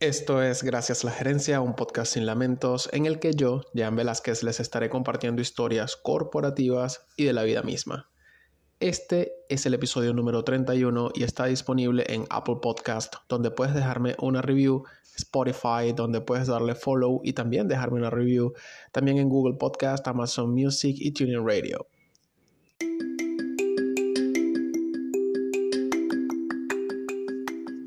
Esto es Gracias a la Gerencia, un podcast sin lamentos en el que yo, Jan Velázquez, les estaré compartiendo historias corporativas y de la vida misma. Este es el episodio número 31 y está disponible en Apple Podcast, donde puedes dejarme una review, Spotify, donde puedes darle follow y también dejarme una review, también en Google Podcast, Amazon Music y TuneIn Radio.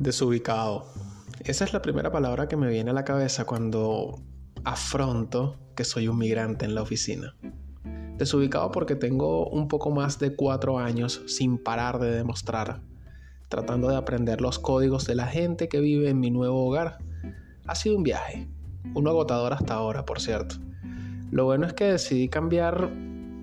Desubicado. Esa es la primera palabra que me viene a la cabeza cuando afronto que soy un migrante en la oficina. Desubicado porque tengo un poco más de cuatro años sin parar de demostrar, tratando de aprender los códigos de la gente que vive en mi nuevo hogar. Ha sido un viaje, uno agotador hasta ahora, por cierto. Lo bueno es que decidí cambiar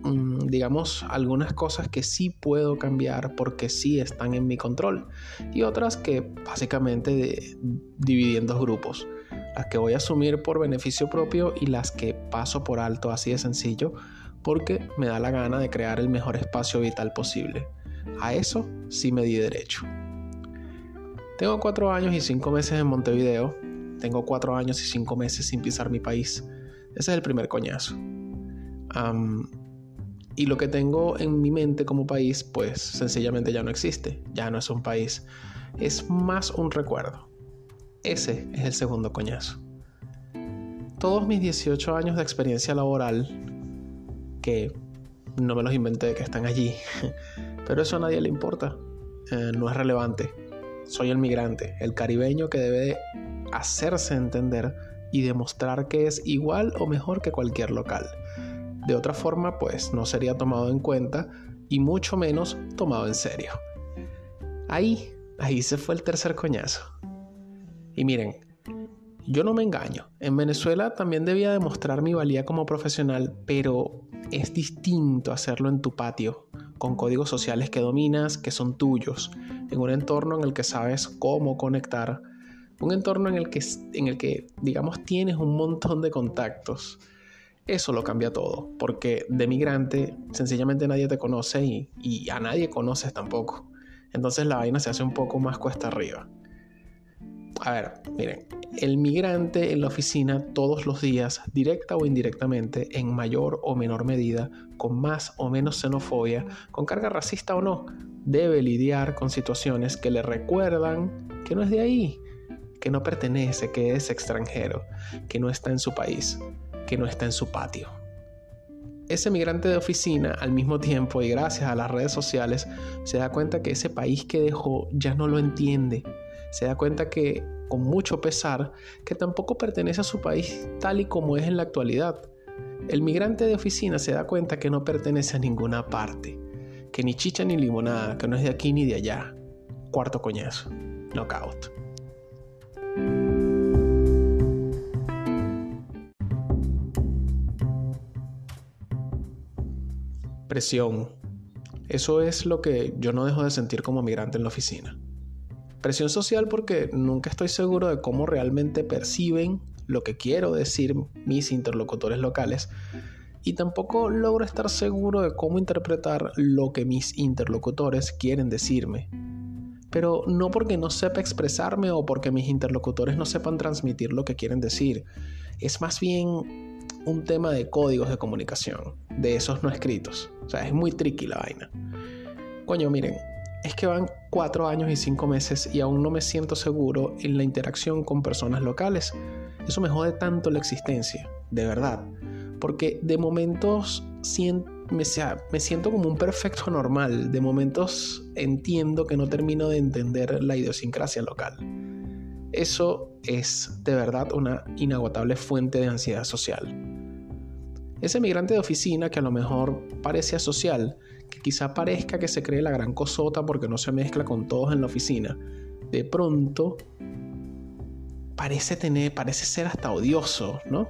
digamos, algunas cosas que sí puedo cambiar porque sí están en mi control y otras que básicamente dividí en dos grupos. Las que voy a asumir por beneficio propio y las que paso por alto así de sencillo porque me da la gana de crear el mejor espacio vital posible. A eso sí me di derecho. Tengo cuatro años y cinco meses en Montevideo. Tengo cuatro años y cinco meses sin pisar mi país. Ese es el primer coñazo. Y lo que tengo en mi mente como país, pues sencillamente ya no existe, ya no es un país, es más un recuerdo. Ese es el segundo coñazo. Todos mis 18 años de experiencia laboral, que no me los inventé, que están allí, pero eso a nadie le importa, eh, no es relevante. Soy el migrante, el caribeño que debe hacerse entender y demostrar que es igual o mejor que cualquier local de otra forma, pues no sería tomado en cuenta y mucho menos tomado en serio. Ahí, ahí se fue el tercer coñazo. Y miren, yo no me engaño. En Venezuela también debía demostrar mi valía como profesional, pero es distinto hacerlo en tu patio, con códigos sociales que dominas, que son tuyos, en un entorno en el que sabes cómo conectar, un entorno en el que, en el que digamos, tienes un montón de contactos eso lo cambia todo, porque de migrante sencillamente nadie te conoce y, a nadie conoces tampoco. Entonces la vaina se hace un poco más cuesta arriba. A ver, miren, el migrante en la oficina todos los días, directa o indirectamente, en mayor o menor medida, con más o menos xenofobia, con carga racista o no, debe lidiar con situaciones que le recuerdan que no es de ahí, que no pertenece, que es extranjero, que no está en su país que no está en su patio. Ese migrante de oficina, al mismo tiempo y gracias a las redes sociales, se da cuenta que ese país que dejó ya no lo entiende. Se da cuenta que, con mucho pesar, que tampoco pertenece a su país tal y como es en la actualidad. El migrante de oficina se da cuenta que no pertenece a ninguna parte, que ni chicha ni limonada, que no es de aquí ni de allá. Cuarto coñazo. Knockout. Presión. Eso es lo que yo no dejo de sentir como migrante en la oficina. Presión social porque nunca estoy seguro de cómo realmente perciben lo que quiero decir mis interlocutores locales y tampoco logro estar seguro de cómo interpretar lo que mis interlocutores quieren decirme. Pero no porque no sepa expresarme o porque mis interlocutores no sepan transmitir lo que quieren decir. Es más bien un tema de códigos de comunicación, de esos no escritos. O sea, es muy tricky la vaina. Coño, miren, es que van cuatro años y cinco meses y aún no me siento seguro en la interacción con personas locales. Eso me jode tanto la existencia, de verdad. Porque de momentos me, me siento como un perfecto normal. De momentos entiendo que no termino de entender la idiosincrasia local. Eso es de verdad una inagotable fuente de ansiedad social. Ese migrante de oficina que a lo mejor parece asocial, que quizá parezca que se cree la gran cosota porque no se mezcla con todos en la oficina, de pronto parece tener, parece ser hasta odioso, ¿no?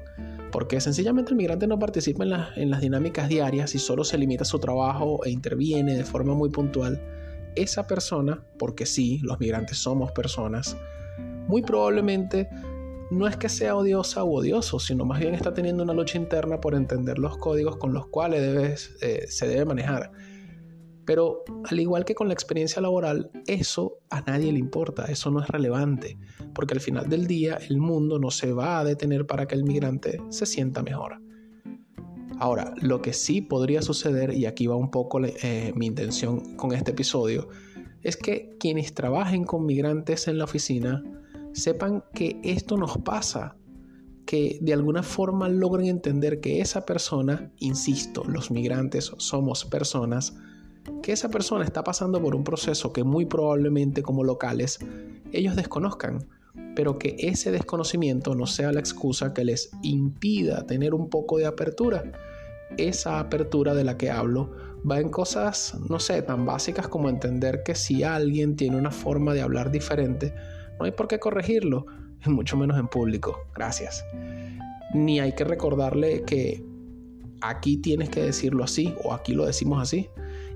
Porque sencillamente el migrante no participa en, en las dinámicas diarias y solo se limita a su trabajo e interviene de forma muy puntual. Esa persona, porque sí, los migrantes somos personas, muy probablemente no es que sea odiosa u odioso, sino más bien está teniendo una lucha interna por entender los códigos con los cuales eh, se debe manejar. Pero al igual que con la experiencia laboral, eso a nadie le importa, eso no es relevante, porque al final del día el mundo no se va a detener para que el migrante se sienta mejor. Ahora, lo que sí podría suceder, y aquí va un poco eh, mi intención con este episodio, es que quienes trabajen con migrantes en la oficina sepan que esto nos pasa, que de alguna forma logren entender que esa persona, insisto, los migrantes somos personas, que esa persona está pasando por un proceso que muy probablemente como locales ellos desconozcan, pero que ese desconocimiento no sea la excusa que les impida tener un poco de apertura. Esa apertura de la que hablo va en cosas, no sé, tan básicas como entender que si alguien tiene una forma de hablar diferente, no hay por qué corregirlo, mucho menos en público. Gracias. Ni hay que recordarle que aquí tienes que decirlo así o aquí lo decimos así.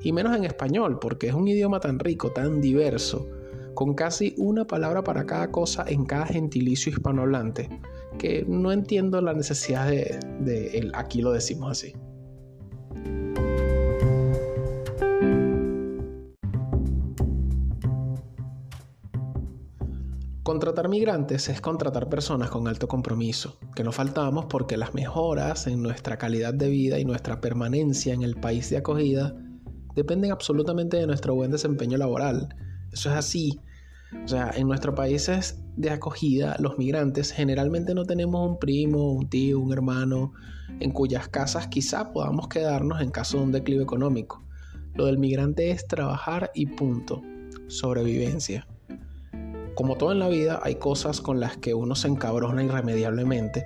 Y menos en español, porque es un idioma tan rico, tan diverso, con casi una palabra para cada cosa en cada gentilicio hispanohablante, que no entiendo la necesidad de, de aquí lo decimos así. Contratar migrantes es contratar personas con alto compromiso, que no faltamos porque las mejoras en nuestra calidad de vida y nuestra permanencia en el país de acogida dependen absolutamente de nuestro buen desempeño laboral. Eso es así. O sea, en nuestros países de acogida, los migrantes generalmente no tenemos un primo, un tío, un hermano, en cuyas casas quizá podamos quedarnos en caso de un declive económico. Lo del migrante es trabajar y punto. Sobrevivencia como todo en la vida, hay cosas con las que uno se encabrona irremediablemente.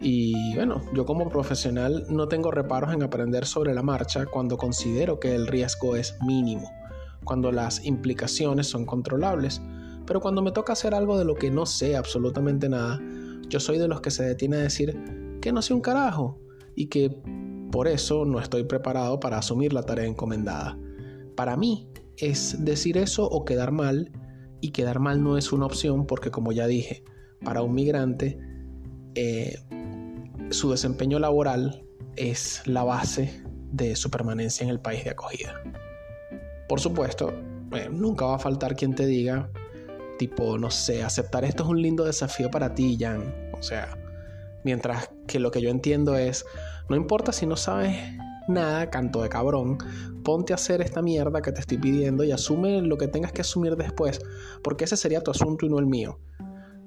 Y bueno, yo como profesional no tengo reparos en aprender sobre la marcha cuando considero que el riesgo es mínimo, cuando las implicaciones son controlables. Pero cuando me toca hacer algo de lo que no sé absolutamente nada, yo soy de los que se detiene a decir que no sé un carajo y que por eso no estoy preparado para asumir la tarea encomendada. Para mí es decir eso o quedar mal y quedar mal no es una opción porque como ya dije, para un migrante eh, su desempeño laboral es la base de su permanencia en el país de acogida. Por supuesto, eh, nunca va a faltar quien te diga, tipo, no sé, aceptar esto es un lindo desafío para ti, Jan. O sea, mientras que lo que yo entiendo es, no importa si no sabes nada, canto de cabrón, ponte a hacer esta mierda que te estoy pidiendo y asume lo que tengas que asumir después, porque ese sería tu asunto y no el mío.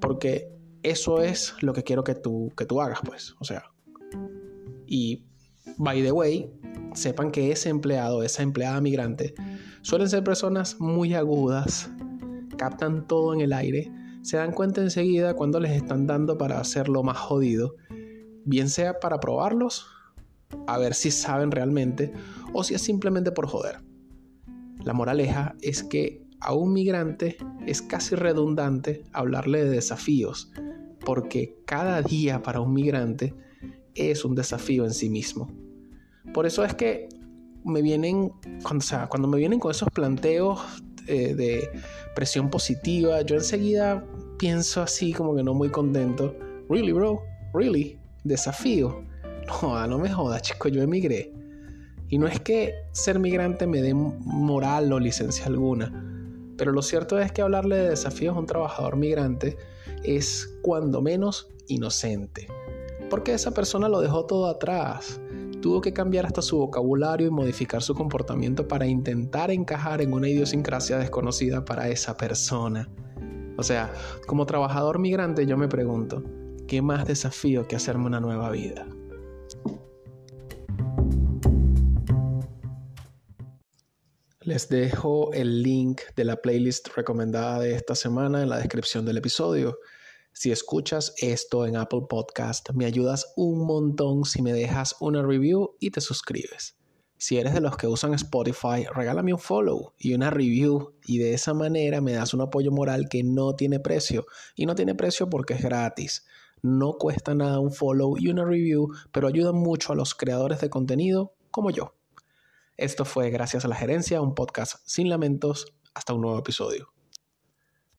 Porque eso es lo que quiero que tú, que tú hagas, pues. O sea. Y, by the way, sepan que ese empleado, esa empleada migrante, suelen ser personas muy agudas, captan todo en el aire, se dan cuenta enseguida cuando les están dando para hacerlo más jodido, bien sea para probarlos a ver si saben realmente o si es simplemente por joder. La moraleja es que a un migrante es casi redundante hablarle de desafíos, porque cada día para un migrante es un desafío en sí mismo. Por eso es que me vienen, cuando, me vienen con esos planteos eh, de presión positiva, yo enseguida pienso así como que no muy contento. Really, bro, really, desafío. No, no me jodas, chico, yo emigré. Y no es que ser migrante me dé moral o licencia alguna, pero lo cierto es que hablarle de desafíos a un trabajador migrante es cuando menos inocente. Porque esa persona lo dejó todo atrás. Tuvo que cambiar hasta su vocabulario y modificar su comportamiento para intentar encajar en una idiosincrasia desconocida para esa persona. O sea, como trabajador migrante yo me pregunto, ¿qué más desafío que hacerme una nueva vida? Les dejo el link de la playlist recomendada de esta semana en la descripción del episodio. Si escuchas esto en Apple Podcast, me ayudas un montón si me dejas una review y te suscribes. Si eres de los que usan Spotify, regálame un follow y una review y de esa manera me das un apoyo moral que no tiene precio. Y no tiene precio porque es gratis. No cuesta nada un follow y una review, pero ayuda mucho a los creadores de contenido como yo. Esto fue Gracias a la Gerencia, un podcast sin lamentos. Hasta un nuevo episodio.